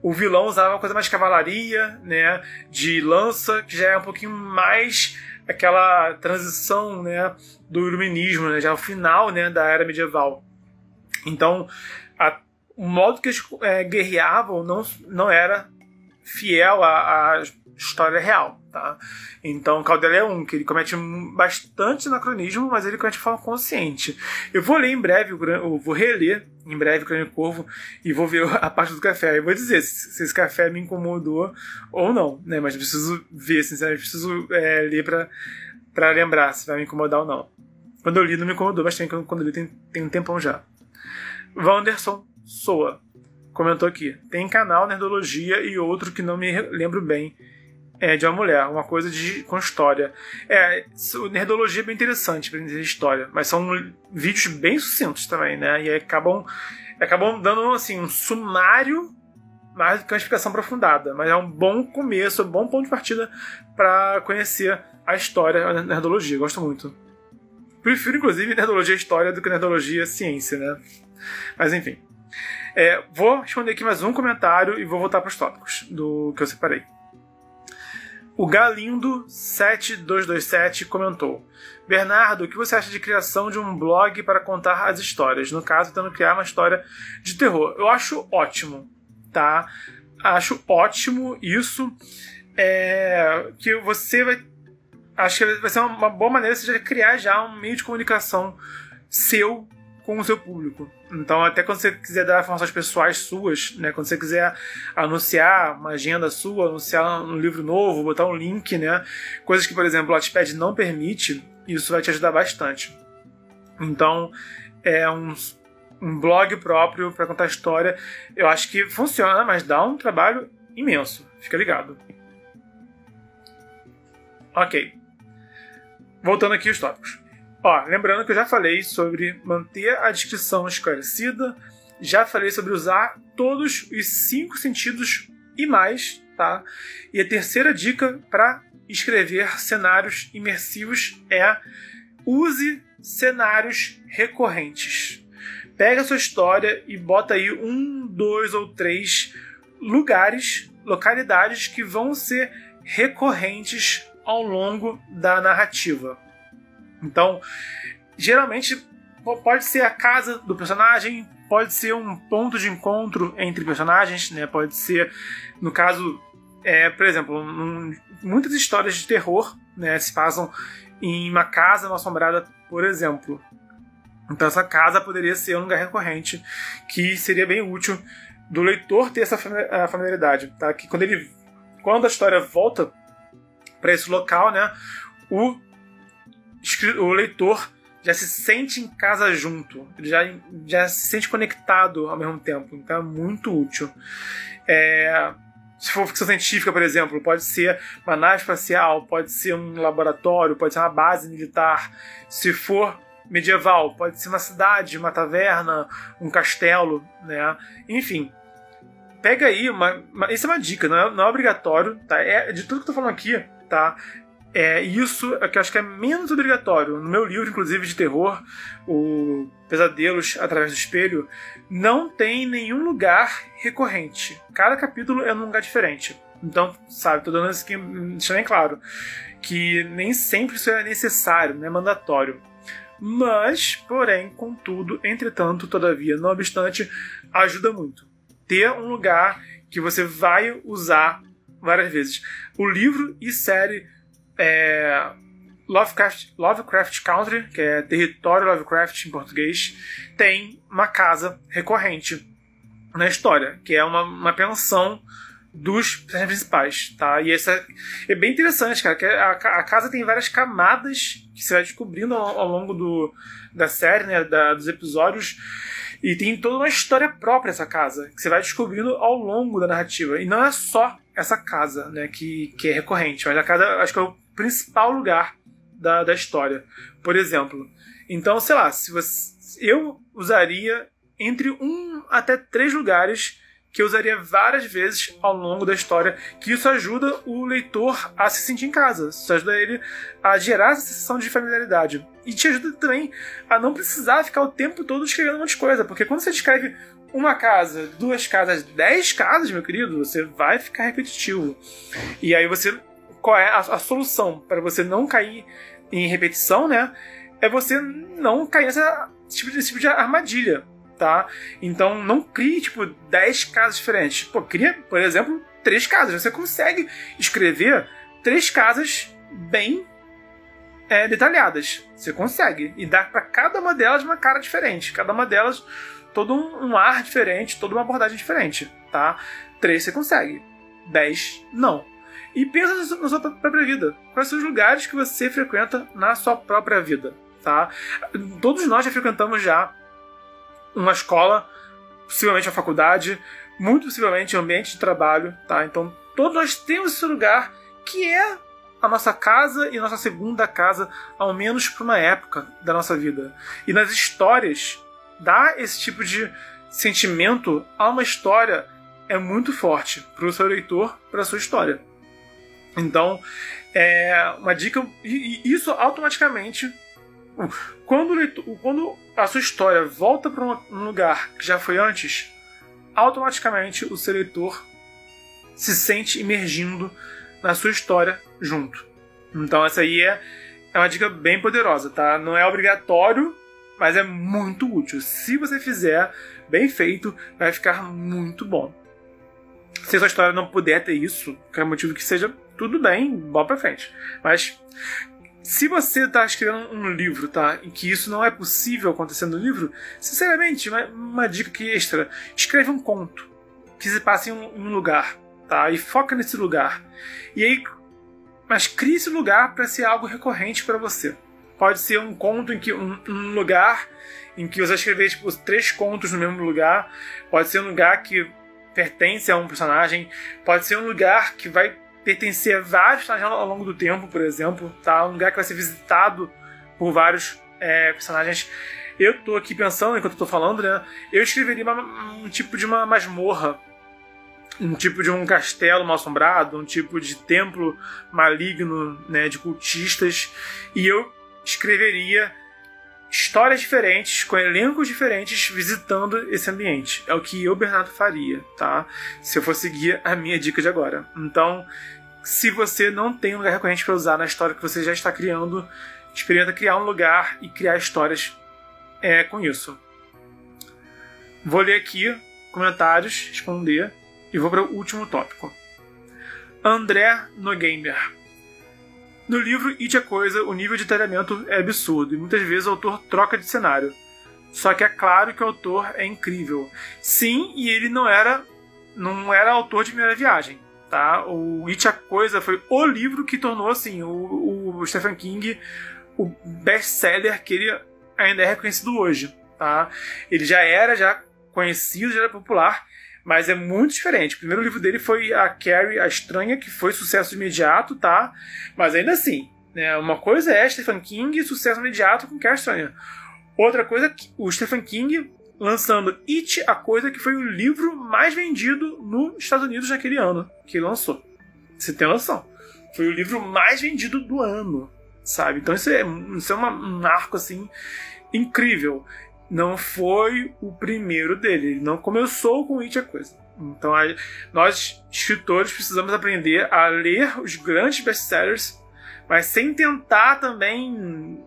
o vilão usava uma coisa mais cavalaria, né, de lança, que já é um pouquinho mais aquela transição, né, do iluminismo, né, já o final, né, da era medieval. Então, a, o modo que eles é, guerreavam não, não era fiel à, à história real, tá? Então, Caldela é um que ele comete bastante anacronismo, mas ele comete de forma consciente. Eu vou ler em breve, eu vou reler em breve o Crânio Corvo e vou ver a parte do café. Eu vou dizer se, se esse café me incomodou ou não, né? Mas preciso ver, sinceramente, preciso é, ler pra, pra lembrar se vai me incomodar ou não. Quando eu li, não me incomodou, mas tem, quando eu li tem, tem um tempão já. Wanderson Soa comentou aqui: tem canal Nerdologia e outro que não me lembro bem. É, de uma mulher, uma coisa de, com história. É, Nerdologia é bem interessante para entender história, mas são vídeos bem sucintos também, né? E acabam, acabam dando assim, um sumário mais do que uma explicação aprofundada. Mas é um bom começo, um bom ponto de partida para conhecer a história da Nerdologia. Gosto muito. Prefiro, inclusive, Nerdologia História do que Nerdologia Ciência, né? Mas enfim. É, vou responder aqui mais um comentário e vou voltar para os tópicos do que eu separei. O Galindo7227 comentou: Bernardo, o que você acha de criação de um blog para contar as histórias? No caso, tentando criar uma história de terror. Eu acho ótimo, tá? Acho ótimo isso. É, que você vai. Acho que vai ser uma boa maneira de criar já um meio de comunicação seu com o seu público. Então, até quando você quiser dar informações pessoais suas, né, quando você quiser anunciar uma agenda sua, anunciar um livro novo, botar um link, né, coisas que, por exemplo, o Launchpad não permite, isso vai te ajudar bastante. Então, é um, um blog próprio para contar história. Eu acho que funciona, mas dá um trabalho imenso. Fica ligado. Ok. Voltando aqui os tópicos. Ó, lembrando que eu já falei sobre manter a descrição esclarecida, já falei sobre usar todos os cinco sentidos e mais, tá? E a terceira dica para escrever cenários imersivos é use cenários recorrentes. Pega a sua história e bota aí um, dois ou três lugares, localidades que vão ser recorrentes ao longo da narrativa. Então, geralmente pode ser a casa do personagem, pode ser um ponto de encontro entre personagens, né? Pode ser, no caso, é, por exemplo, um, muitas histórias de terror, né, se passam em uma casa mal assombrada, por exemplo. Então essa casa poderia ser um lugar recorrente que seria bem útil do leitor ter essa familiaridade, tá? Que quando ele, quando a história volta para esse local, né, o o leitor já se sente em casa junto, ele já, já se sente conectado ao mesmo tempo, então é muito útil. É, se for ficção científica, por exemplo, pode ser uma nave espacial, pode ser um laboratório, pode ser uma base militar. Se for medieval, pode ser uma cidade, uma taverna, um castelo, né? Enfim, pega aí uma, uma, isso é uma dica, não é, não é obrigatório, tá? É de tudo que eu tô falando aqui, tá? É, isso é que eu acho que é menos obrigatório. No meu livro, inclusive, de terror, o Pesadelos através do Espelho, não tem nenhum lugar recorrente. Cada capítulo é num lugar diferente. Então, sabe, tô dando isso aqui, deixando bem claro, que nem sempre isso é necessário, não é mandatório. Mas, porém, contudo, entretanto, todavia, não obstante, ajuda muito. Ter um lugar que você vai usar várias vezes. O livro e série é, Lovecraft, Lovecraft Country, que é território Lovecraft em português, tem uma casa recorrente. na história, que é uma, uma pensão dos personagens principais, tá? E essa é bem interessante, cara, que a, a casa tem várias camadas que você vai descobrindo ao, ao longo do, da série, né, da, dos episódios, e tem toda uma história própria essa casa, que você vai descobrindo ao longo da narrativa. E não é só essa casa, né, que, que é recorrente, mas a casa acho que é o principal lugar da, da história. Por exemplo, então, sei lá, se você, eu usaria entre um até três lugares que eu usaria várias vezes ao longo da história, que isso ajuda o leitor a se sentir em casa, isso ajuda ele a gerar essa sensação de familiaridade. E te ajuda também a não precisar ficar o tempo todo escrevendo um monte de coisa, porque quando você escreve uma casa, duas casas, dez casas, meu querido, você vai ficar repetitivo. E aí você. Qual é a, a solução para você não cair em repetição, né? É você não cair nessa tipo, nesse tipo de armadilha tá? Então não crie, tipo, 10 casas diferentes. Pô, cria, por exemplo, três casas. Você consegue escrever três casas bem é, detalhadas. Você consegue. E dar para cada uma delas uma cara diferente. Cada uma delas todo um, um ar diferente, toda uma abordagem diferente, tá? Três você consegue. Dez, não. E pensa na sua própria vida. Quais são os lugares que você frequenta na sua própria vida, tá? Todos nós já frequentamos já uma escola, possivelmente uma faculdade, muito possivelmente ambiente de trabalho, tá? Então todos nós temos esse lugar que é a nossa casa e a nossa segunda casa, ao menos por uma época da nossa vida. E nas histórias, dar esse tipo de sentimento a uma história é muito forte para o seu leitor, para a sua história. Então, é uma dica, e isso automaticamente quando, quando a sua história volta para um lugar que já foi antes, automaticamente o seu leitor se sente imergindo na sua história junto. Então essa aí é, é uma dica bem poderosa, tá? Não é obrigatório, mas é muito útil. Se você fizer bem feito, vai ficar muito bom. Se a sua história não puder ter isso, qualquer motivo que seja, tudo bem, bola pra frente. Mas se você está escrevendo um livro, tá? Em que isso não é possível acontecer no livro, sinceramente, uma, uma dica extra: escreve um conto que se passe em um, em um lugar, tá? E foca nesse lugar. E aí, mas crie esse lugar para ser algo recorrente para você. Pode ser um conto em que um, um lugar em que você escrever tipo, três contos no mesmo lugar. Pode ser um lugar que pertence a um personagem. Pode ser um lugar que vai pertencer a vários personagens ao longo do tempo, por exemplo, tá? Um lugar que vai ser visitado por vários é, personagens. Eu tô aqui pensando, enquanto eu tô falando, né? Eu escreveria uma, um tipo de uma masmorra, um tipo de um castelo mal assombrado, um tipo de templo maligno, né? De cultistas. E eu escreveria histórias diferentes, com elencos diferentes, visitando esse ambiente. É o que eu, Bernardo, faria, tá? Se eu for seguir a minha dica de agora. Então, se você não tem um lugar recorrente para usar na história que você já está criando, experimenta criar um lugar e criar histórias é, com isso. Vou ler aqui comentários, responder e vou para o último tópico. André Nogamer. No livro It a Coisa, o nível de detalhamento é absurdo e muitas vezes o autor troca de cenário. Só que é claro que o autor é incrível. Sim, e ele não era não era autor de primeira viagem, tá? O It a Coisa foi o livro que tornou assim o, o Stephen King o best-seller que ele ainda é reconhecido hoje, tá? Ele já era já conhecido, já era popular, mas é muito diferente. O primeiro livro dele foi a Carrie, a Estranha, que foi sucesso imediato, tá? Mas ainda assim, né, uma coisa é Stephen King sucesso imediato com Carrie Estranha. Outra coisa, o Stephen King lançando It, a coisa que foi o livro mais vendido nos Estados Unidos naquele ano que lançou. Você tem noção? Foi o livro mais vendido do ano, sabe? Então isso é, isso é uma, um arco assim incrível não foi o primeiro dele. Ele não começou com It a Coisa. Então, nós, escritores, precisamos aprender a ler os grandes best-sellers, mas sem tentar também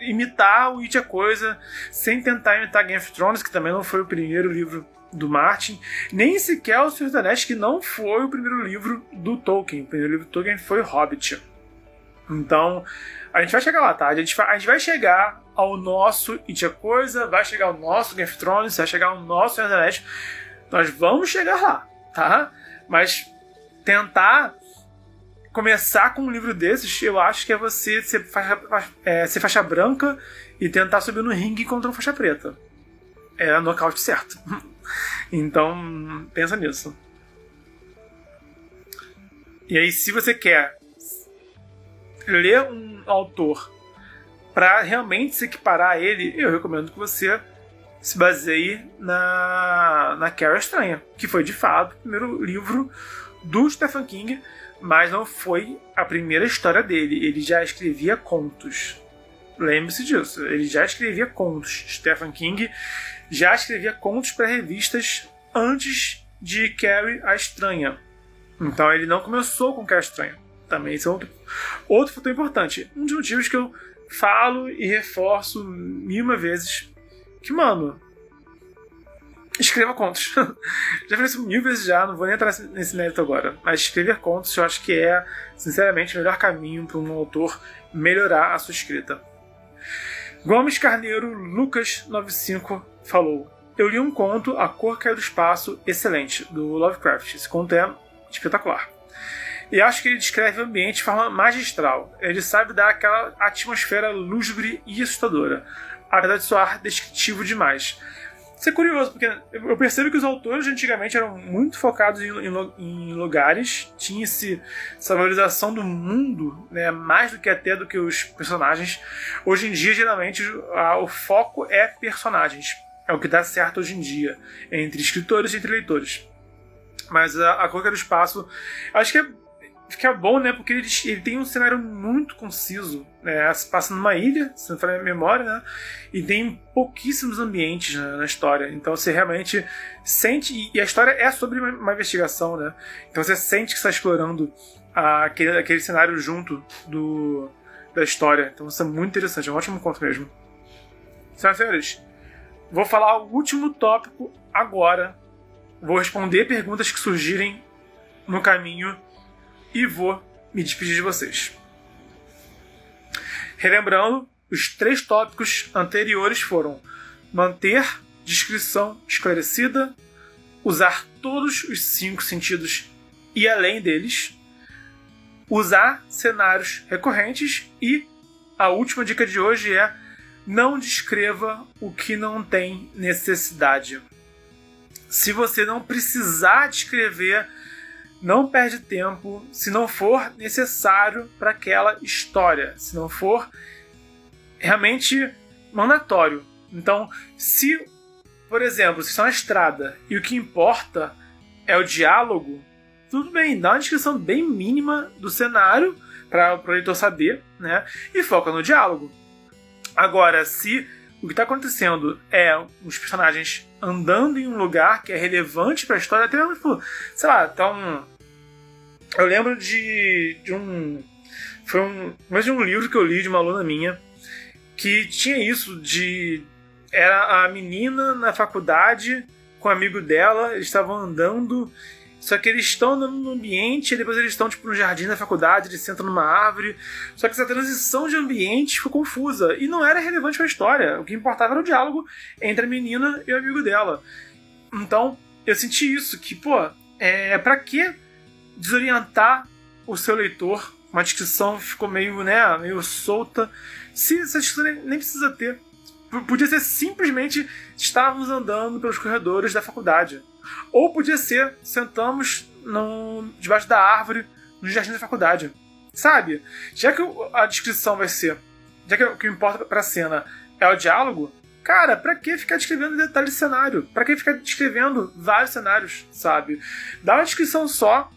imitar o It a Coisa, sem tentar imitar Game of Thrones, que também não foi o primeiro livro do Martin, nem sequer o Senhor dos Anéis, que não foi o primeiro livro do Tolkien. O primeiro livro do Tolkien foi Hobbit. Então, a gente vai chegar lá, tá? A gente a gente vai chegar ao nosso It a Coisa, vai chegar ao nosso Game of Thrones, vai chegar ao nosso Internet. Nós vamos chegar lá, tá? Mas tentar começar com um livro desses, eu acho que é você ser faixa, é, ser faixa branca e tentar subir no ringue contra uma faixa preta. É nocaute certo. então, pensa nisso. E aí, se você quer ler um autor para realmente se equiparar a ele, eu recomendo que você se baseie na, na Carrie Estranha, que foi de fato o primeiro livro do Stephen King, mas não foi a primeira história dele. Ele já escrevia contos. Lembre-se disso. Ele já escrevia contos. Stephen King já escrevia contos para revistas antes de Carrie a Estranha. Então ele não começou com Carrie Estranha. Também isso é outro, outro fator importante. Um dos motivos que eu falo e reforço mil uma vezes que, mano, escreva contos. já falei isso mil vezes já, não vou nem entrar nesse mérito agora. Mas escrever contos eu acho que é, sinceramente, o melhor caminho para um autor melhorar a sua escrita. Gomes Carneiro Lucas 95 falou: Eu li um conto, A Cor Caiu do Espaço, excelente, do Lovecraft. Esse conto é espetacular. E acho que ele descreve o ambiente de forma magistral. Ele sabe dar aquela atmosfera lúgubre e assustadora, apesar de soar descritivo demais. Isso é curioso, porque eu percebo que os autores antigamente eram muito focados em, em, em lugares, tinha esse, essa valorização do mundo, né, mais do que até do que os personagens. Hoje em dia, geralmente, a, o foco é personagens. É o que dá certo hoje em dia, entre escritores e entre leitores. Mas a, a do Espaço, acho que é fica bom, né? Porque ele, ele tem um cenário muito conciso. Né? Se passa numa ilha, se não for a memória, né? E tem pouquíssimos ambientes na, na, história. Então você realmente sente. E a história é sobre uma, uma investigação, né? Então você sente que está explorando a, aquele, aquele cenário junto do, da história. Então isso é muito interessante, é um ótimo conto mesmo. Senhoras e senhores, vou falar o último tópico agora. Vou responder perguntas que surgirem no caminho e vou me despedir de vocês. Relembrando, os três tópicos anteriores foram manter descrição esclarecida, usar todos os cinco sentidos e além deles, usar cenários recorrentes e a última dica de hoje é não descreva o que não tem necessidade. Se você não precisar descrever não perde tempo se não for necessário para aquela história, se não for realmente mandatório. Então, se, por exemplo, se está na estrada e o que importa é o diálogo, tudo bem, dá uma descrição bem mínima do cenário para o leitor saber, né? E foca no diálogo. Agora, se o que está acontecendo é os personagens andando em um lugar que é relevante para a história, até tipo, sei lá, tá um. Eu lembro de, de um. Foi um. Mas de um livro que eu li de uma aluna minha que tinha isso de. Era a menina na faculdade com um amigo dela, eles estavam andando só que eles estão no ambiente, e depois eles estão tipo no jardim da faculdade, eles sentam numa árvore. Só que essa transição de ambiente ficou confusa e não era relevante a história. O que importava era o diálogo entre a menina e o amigo dela. Então, eu senti isso, que, pô, é para que desorientar o seu leitor? Uma descrição ficou meio, né, meio solta. Se essa descrição nem precisa ter. Podia ser simplesmente estávamos andando pelos corredores da faculdade. Ou podia ser, sentamos no, debaixo da árvore no jardim da faculdade. Sabe? Já que a descrição vai ser. Já que o que importa pra cena é o diálogo, cara, pra que ficar descrevendo detalhes de cenário? Pra que ficar descrevendo vários cenários, sabe? Dá uma descrição só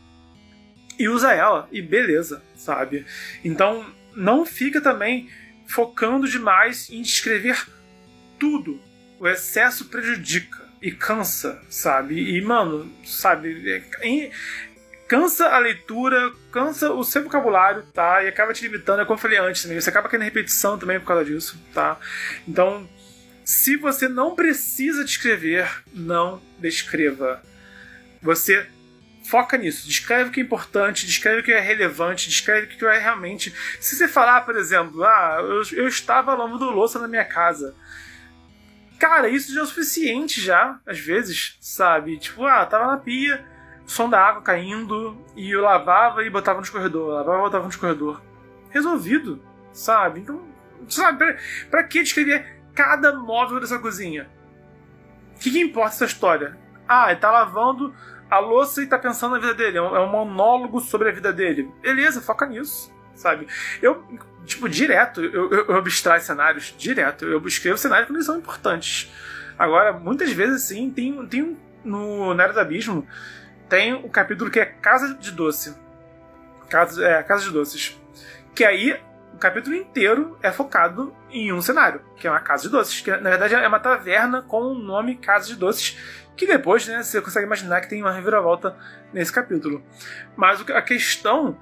e usa ela, e beleza, sabe? Então, não fica também focando demais em descrever tudo. O excesso prejudica e cansa, sabe? E, mano, sabe? É, cansa a leitura, cansa o seu vocabulário, tá? E acaba te limitando, é como eu falei antes também, você acaba querendo repetição também por causa disso, tá? Então, se você não precisa descrever, não descreva. Você foca nisso, descreve o que é importante, descreve o que é relevante, descreve o que é realmente. Se você falar, por exemplo, ah, eu, eu estava lavando louça na minha casa cara, isso já é o suficiente já, às vezes, sabe? Tipo, ah, tava na pia, som da água caindo, e eu lavava e botava no escorredor, lavava e botava no escorredor. Resolvido, sabe? Então, sabe, pra, pra que descrever cada móvel dessa cozinha? O que, que importa essa história? Ah, ele tá lavando a louça e tá pensando na vida dele. É um, é um monólogo sobre a vida dele. Beleza, foca nisso, sabe? Eu, tipo, direto, eu, eu, eu abstraio cenários, direto. Eu escrevo cenários que não são importantes. Agora, muitas vezes, assim, tem, tem no Nero do Abismo, tem o um capítulo que é Casa de Doce. Casa, é, Casa de Doces. Que aí o capítulo inteiro é focado em um cenário, que é uma casa de doces, que na verdade é uma taverna com o nome Casa de Doces, que depois né, você consegue imaginar que tem uma reviravolta nesse capítulo. Mas a questão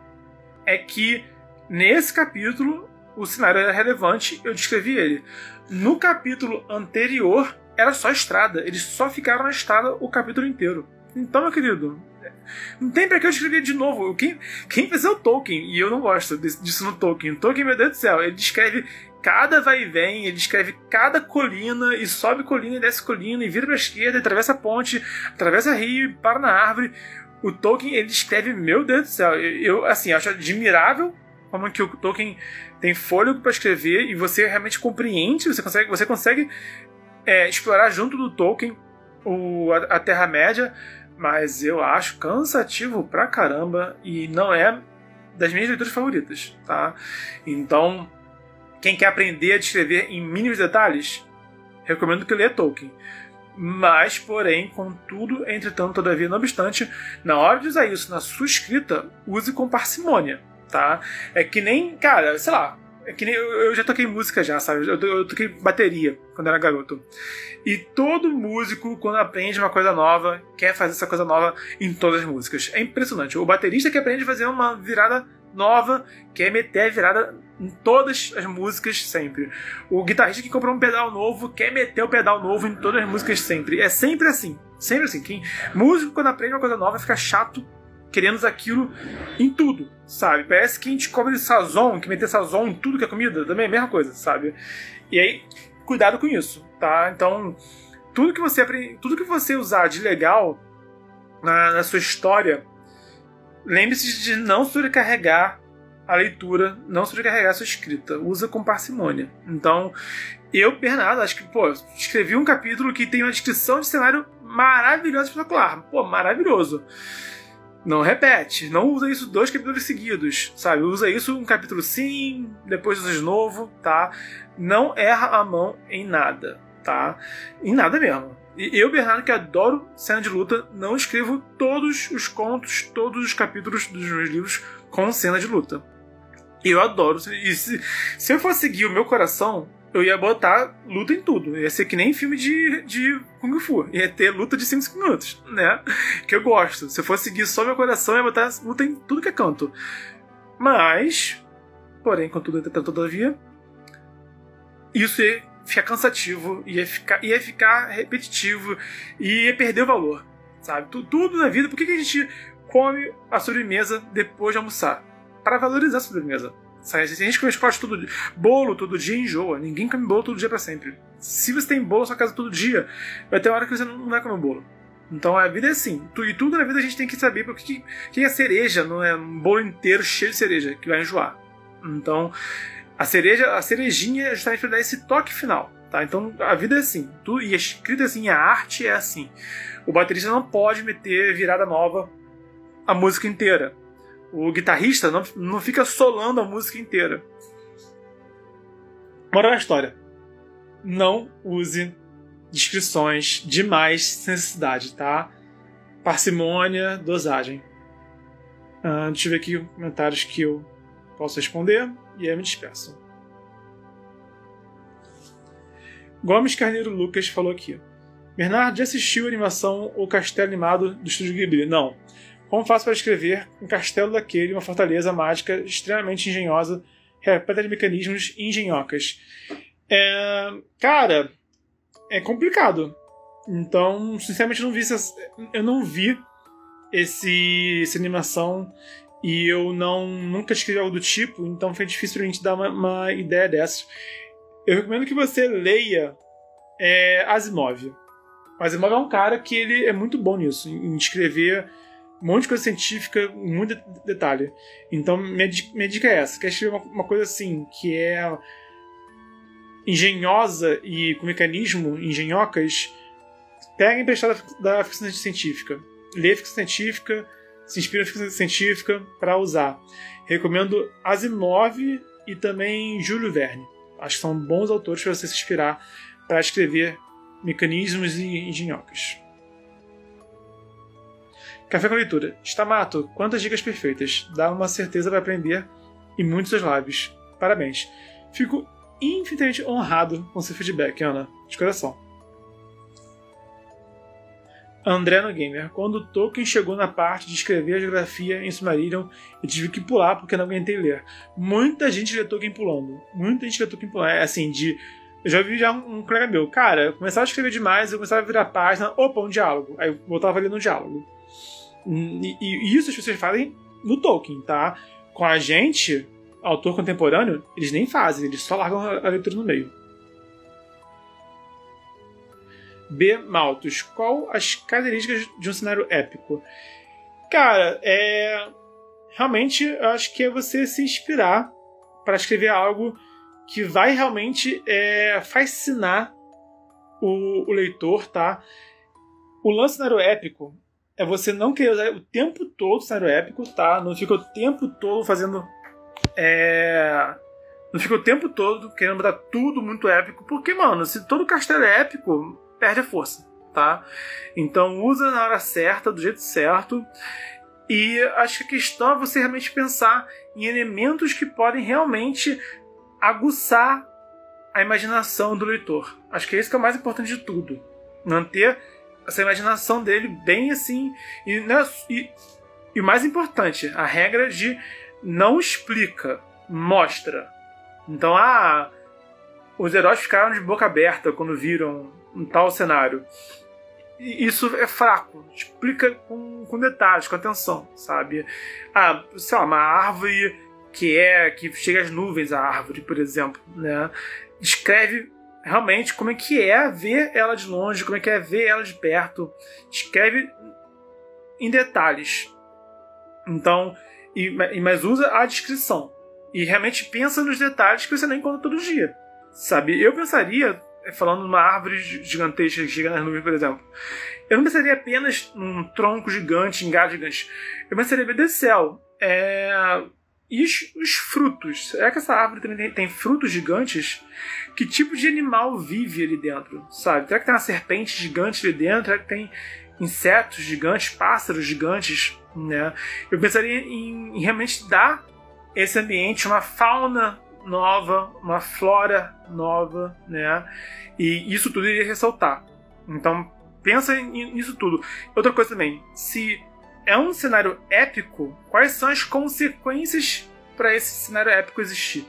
é que nesse capítulo o cenário era relevante, eu descrevi ele. No capítulo anterior era só estrada, eles só ficaram na estrada o capítulo inteiro. Então, meu querido, não tem pra que eu escrever de novo. Quem, quem fez é o Tolkien, e eu não gosto disso no Tolkien. Tolkien, meu Deus do céu, ele descreve cada vai e vem, ele descreve cada colina, e sobe colina e desce colina, e vira pra esquerda, e atravessa a ponte, atravessa rio, para na árvore. O Tolkien, ele descreve, meu Deus do céu, eu, assim, acho admirável como que o Tolkien tem fôlego para escrever e você realmente compreende, você consegue, você consegue é, explorar junto do Tolkien o, a, a Terra-média, mas eu acho cansativo pra caramba e não é das minhas leituras favoritas, tá? Então, quem quer aprender a descrever em mínimos detalhes, recomendo que leia Tolkien. Mas, porém, contudo, entretanto, todavia, não obstante, na hora de usar isso na sua escrita, use com parcimônia, tá? É que nem, cara, sei lá, é que nem eu, eu já toquei música já, sabe? Eu, eu, toquei bateria quando era garoto. E todo músico, quando aprende uma coisa nova, quer fazer essa coisa nova em todas as músicas. É impressionante. O baterista que aprende a fazer uma virada nova, quer meter a virada em todas as músicas sempre. O guitarrista que comprou um pedal novo quer meter o pedal novo em todas as músicas sempre. É sempre assim. Sempre assim. Quem, músico, quando aprende uma coisa nova, fica chato querendo aquilo em tudo, sabe? Parece que a gente come sazon, que meter sazon em tudo que é comida, também é a mesma coisa, sabe? E aí, cuidado com isso, tá? Então, tudo que você tudo que você usar de legal na, na sua história, lembre-se de não sobrecarregar a leitura, não sobrecarregar a sua escrita. Usa com parcimônia. Então, eu, Bernardo, acho que, pô, escrevi um capítulo que tem uma descrição de cenário maravilhosa espetacular. Pô, maravilhoso. Não repete, não usa isso dois capítulos seguidos, sabe? Usa isso um capítulo sim, depois usa de novo, tá? Não erra a mão em nada, tá? Em nada mesmo. E eu, Bernardo, que adoro cena de luta, não escrevo todos os contos, todos os capítulos dos meus livros com cena de luta. Eu adoro. E se, se eu for seguir o meu coração, eu ia botar luta em tudo. Ia ser que nem filme de, de Kung Fu. Ia ter luta de 5 minutos, né? Que eu gosto. Se eu fosse seguir só meu coração, ia botar luta em tudo que é canto. Mas, porém, contudo, entretanto, todavia, isso ia ficar cansativo, ia ficar, ia ficar repetitivo e ia perder o valor, sabe? Tudo na vida, por que a gente come a sobremesa depois de almoçar? Para valorizar a sobremesa a gente come chocolate todo dia, bolo todo dia, enjoa. Ninguém come bolo todo dia para sempre. Se você tem bolo na sua casa todo dia, vai ter uma hora que você não vai comer bolo. Então a vida é assim. E tudo na vida a gente tem que saber porque que, que é cereja, não é um bolo inteiro cheio de cereja, que vai enjoar. Então, a cereja, a cerejinha é justamente para dar esse toque final. Tá? Então a vida é assim. Tudo, e a escrita é assim, a arte é assim. O baterista não pode meter virada nova a música inteira o guitarrista não, não fica solando a música inteira. Moral da história. Não use descrições demais sem necessidade, tá? Parcimônia, dosagem. Uh, deixa eu ver aqui comentários que eu posso responder e aí me despeço. Gomes Carneiro Lucas falou aqui. Bernardo já assistiu a animação O Castelo Animado do Estúdio Ghibli? Não. Como faço para escrever um castelo daquele, uma fortaleza mágica extremamente engenhosa, repleta de mecanismos engenhocas? É, cara, é complicado. Então, sinceramente, eu não vi essa, eu não vi esse, essa animação e eu não nunca escrevi algo do tipo, então foi difícil pra gente dar uma, uma ideia dessa. Eu recomendo que você leia é Asimov. O Asimov é um cara que ele é muito bom nisso, em escrever um monte de coisa científica, muito detalhe. Então, minha, minha dica é essa: quer escrever uma, uma coisa assim, que é engenhosa e com mecanismo engenhocas, pega emprestado da ficção científica. Lê ficção científica, se inspira em ficção científica para usar. Recomendo Asimov e também Júlio Verne. Acho que são bons autores para você se inspirar para escrever mecanismos e engenhocas. Café com leitura. Stamato, quantas dicas perfeitas. Dá uma certeza para aprender e muitos seus lábios. Parabéns. Fico infinitamente honrado com seu feedback, Ana. De coração. André no Gamer. Quando Tolkien chegou na parte de escrever a geografia em Silmarillion, eu tive que pular porque não aguentei ler. Muita gente lê Tolkien pulando. Muita gente lê Tolkien pulando. É assim, de. Eu já vi já um, um colega meu. Cara, eu começava a escrever demais, eu começava a virar página, opa, um diálogo. Aí eu voltava lendo um diálogo. E, e, isso as pessoas fazem no Tolkien, tá? Com a gente, autor contemporâneo, eles nem fazem, eles só largam a leitura no meio. B. Maltos. Qual as características de um cenário épico? Cara, é. Realmente, eu acho que é você se inspirar para escrever algo que vai realmente é, fascinar o, o leitor, tá? O lance cenário épico é você não querer usar o tempo todo o cenário épico, tá? Não fica o tempo todo fazendo. É... Não fica o tempo todo querendo botar tudo muito épico, porque, mano, se todo castelo é épico, perde a força, tá? Então usa na hora certa, do jeito certo. E acho que a questão é você realmente pensar em elementos que podem realmente aguçar a imaginação do leitor. Acho que é isso que é o mais importante de tudo. Manter essa imaginação dele bem assim. E, né, e, e o mais importante, a regra de não explica, mostra. Então, ah, os heróis ficaram de boca aberta quando viram um tal cenário. E isso é fraco. Explica com, com detalhes, com atenção, sabe? Ah, sei lá, uma árvore que é que chega às nuvens, a árvore, por exemplo, né? Descreve realmente como é que é ver ela de longe, como é que é ver ela de perto. Escreve em detalhes. Então, e, mas usa a descrição. E realmente pensa nos detalhes que você não encontra todo dia. Sabe? Eu pensaria, falando numa árvore gigantesca que chega nas nuvens, por exemplo, eu não pensaria apenas num tronco gigante, em galhos gigantes. Eu pensaria, meu Deus do céu, é... e os, os, frutos? Será que essa árvore também tem, tem, frutos gigantes? Que tipo de animal vive ali dentro, sabe? Será que tem uma serpente gigante ali dentro? Será que tem insetos gigantes, pássaros gigantes, né? Eu pensaria em, em realmente dar esse ambiente uma fauna nova, uma flora nova, né? E isso tudo iria ressaltar. Então, pensa nisso tudo. Outra coisa também, se é um cenário épico, quais são as consequências para esse cenário épico existir?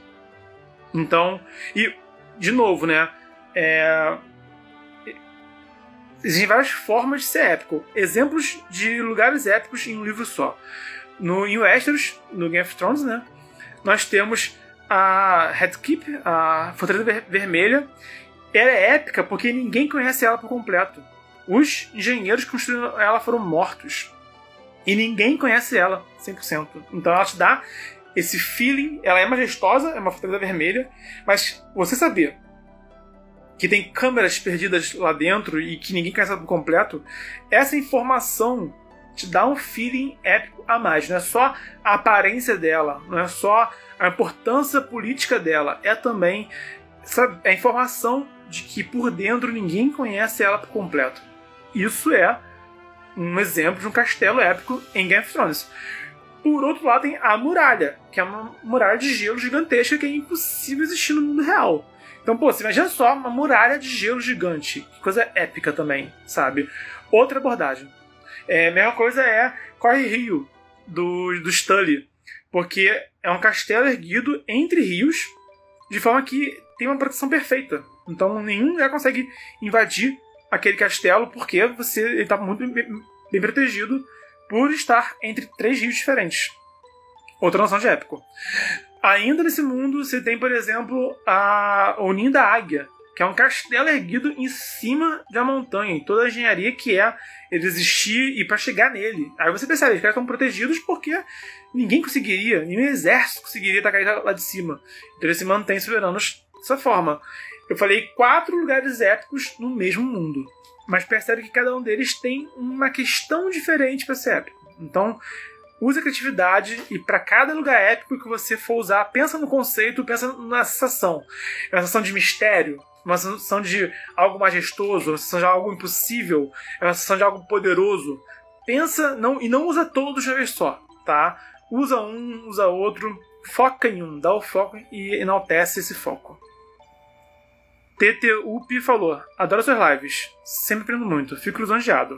Então, e de novo, né? É, existem várias formas de ser épico. Exemplos de lugares épicos em um livro só. No, em Westeros, no Game of Thrones, né? Nós temos a Keep, a Fortaleza Ver Vermelha, ela é épica porque ninguém conhece ela por completo. Os engenheiros que construíram ela foram mortos. E ninguém conhece ela 100%. Então ela te dá esse feeling. Ela é majestosa, é uma Fortaleza Vermelha, mas você saber que tem câmeras perdidas lá dentro e que ninguém conhece por completo, essa informação te dá um feeling épico a mais. Não é só a aparência dela, não é só a importância política dela, é também sabe, a informação de que por dentro ninguém conhece ela por completo. Isso é um exemplo de um castelo épico em Game of Thrones. Por outro lado, tem a muralha, que é uma muralha de gelo gigantesca que é impossível existir no mundo real. Então, pô, você imagina só uma muralha de gelo gigante. Que coisa épica também, sabe? Outra abordagem. É, a mesma coisa é Corre Rio, do, do Stully, porque é um castelo erguido entre rios, de forma que tem uma proteção perfeita. Então nenhum já consegue invadir aquele castelo, porque você está muito bem, bem protegido por estar entre três rios diferentes. Outra noção de épico. Ainda nesse mundo, você tem, por exemplo, a, o Ninho da Águia, que é um castelo erguido em cima uma montanha, e toda a engenharia que é ele existir e para chegar nele. Aí você percebe, os caras estão protegidos porque ninguém conseguiria, nenhum exército conseguiria atacar lá de cima. Então eles se mantêm soberanos dessa forma. Eu falei quatro lugares épicos no mesmo mundo, mas percebe que cada um deles tem uma questão diferente para ser épico. Então, use a criatividade e para cada lugar épico que você for usar, pensa no conceito, pensa na sensação. É uma sensação de mistério, uma sensação de algo majestoso, uma sensação de algo impossível, é uma sensação de algo poderoso. Pensa não, e não usa todos de uma vez só, tá? Usa um, usa outro, foca em um, dá o foco e enaltece esse foco. TTUP falou: Adoro suas lives, sempre aprendo muito, fico lisonjeado.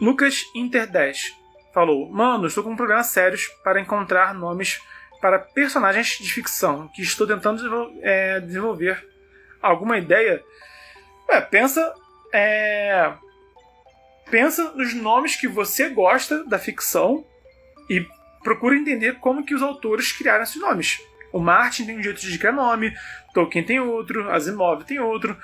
Lucas Inter 10 falou: Mano, estou com problemas sérios para encontrar nomes para personagens de ficção que estou tentando é, desenvolver alguma ideia, é, pensa. É, pensa nos nomes que você gosta da ficção e procura entender como que os autores criaram esses nomes. O Martin tem um jeito de criar nome, Tolkien tem outro, Asimov tem outro,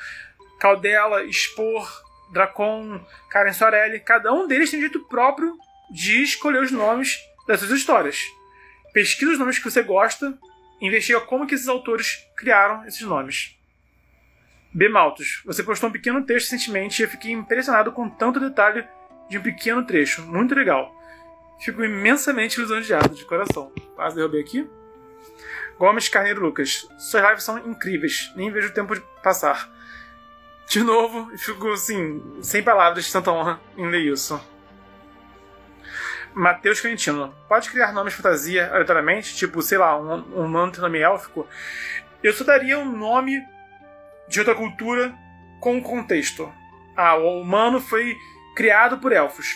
Caldela, Spor, Dracon, Karen Sorelli, cada um deles tem um jeito próprio de escolher os nomes das suas histórias. Pesquisa os nomes que você gosta, investiga como que esses autores criaram esses nomes. B. Maltos, você postou um pequeno texto recentemente e eu fiquei impressionado com tanto detalhe de um pequeno trecho. Muito legal. Fico imensamente lisonjeado, de coração. Quase derrubei aqui. Gomes Carneiro Lucas, suas lives são incríveis, nem vejo o tempo de passar. De novo, fico assim, sem palavras de tanta honra em ler isso. Matheus Quintino, pode criar nomes de fantasia aleatoriamente, tipo, sei lá, um, um nome nome élfico? Eu só daria um nome de outra cultura com contexto. Ah, o humano foi criado por elfos.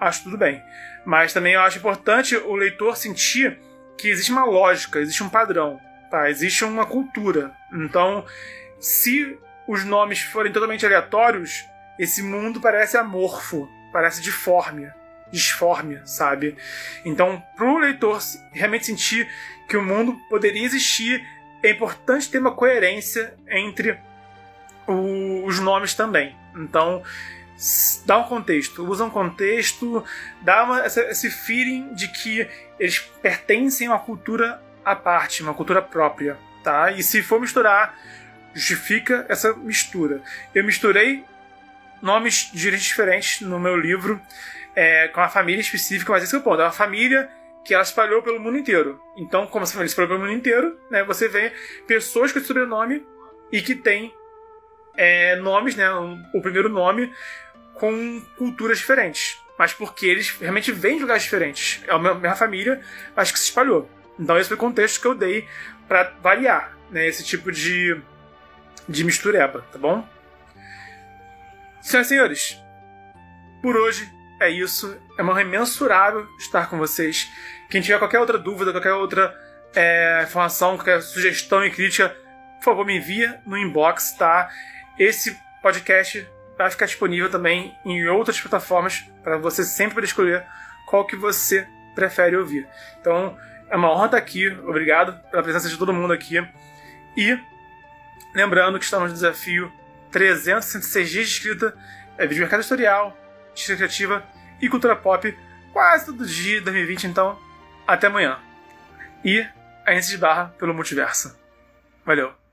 Acho tudo bem. Mas também eu acho importante o leitor sentir que existe uma lógica, existe um padrão, tá? Existe uma cultura. Então, se os nomes forem totalmente aleatórios, esse mundo parece amorfo, parece deforme, disforme, sabe? Então, para o leitor realmente sentir que o mundo poderia existir, é importante ter uma coerência entre o, os nomes também. Então, dá um contexto, usa um contexto, dá uma, essa, esse feeling de que eles pertencem a uma cultura à parte, uma cultura própria, tá? E se for misturar, justifica essa mistura. Eu misturei nomes de gente diferentes no meu livro, é, com uma família específica, mas esse é o ponto. É uma família que ela espalhou pelo mundo inteiro. Então, como essa família espalhou pelo mundo inteiro, né, você vê pessoas com esse sobrenome e que tem é, nomes, né? O primeiro nome com culturas diferentes. Mas porque eles realmente vêm de lugares diferentes. É a mesma família, mas que se espalhou. Então esse foi o contexto que eu dei para variar né, esse tipo de, de mistureba, tá bom? Senhoras e senhores, por hoje é isso. É uma imensurável estar com vocês. Quem tiver qualquer outra dúvida, qualquer outra é, informação, qualquer sugestão e crítica, por favor, me envia no inbox, tá? Esse podcast vai ficar disponível também em outras plataformas para você sempre poder escolher qual que você prefere ouvir. Então, é uma honra estar aqui. Obrigado pela presença de todo mundo aqui. E lembrando que estamos no desafio 366 dias de escrita, é vídeo mercado editorial, escrita criativa e cultura pop quase todo dia de 2020, então até amanhã. E a gente se barra pelo multiverso. Valeu!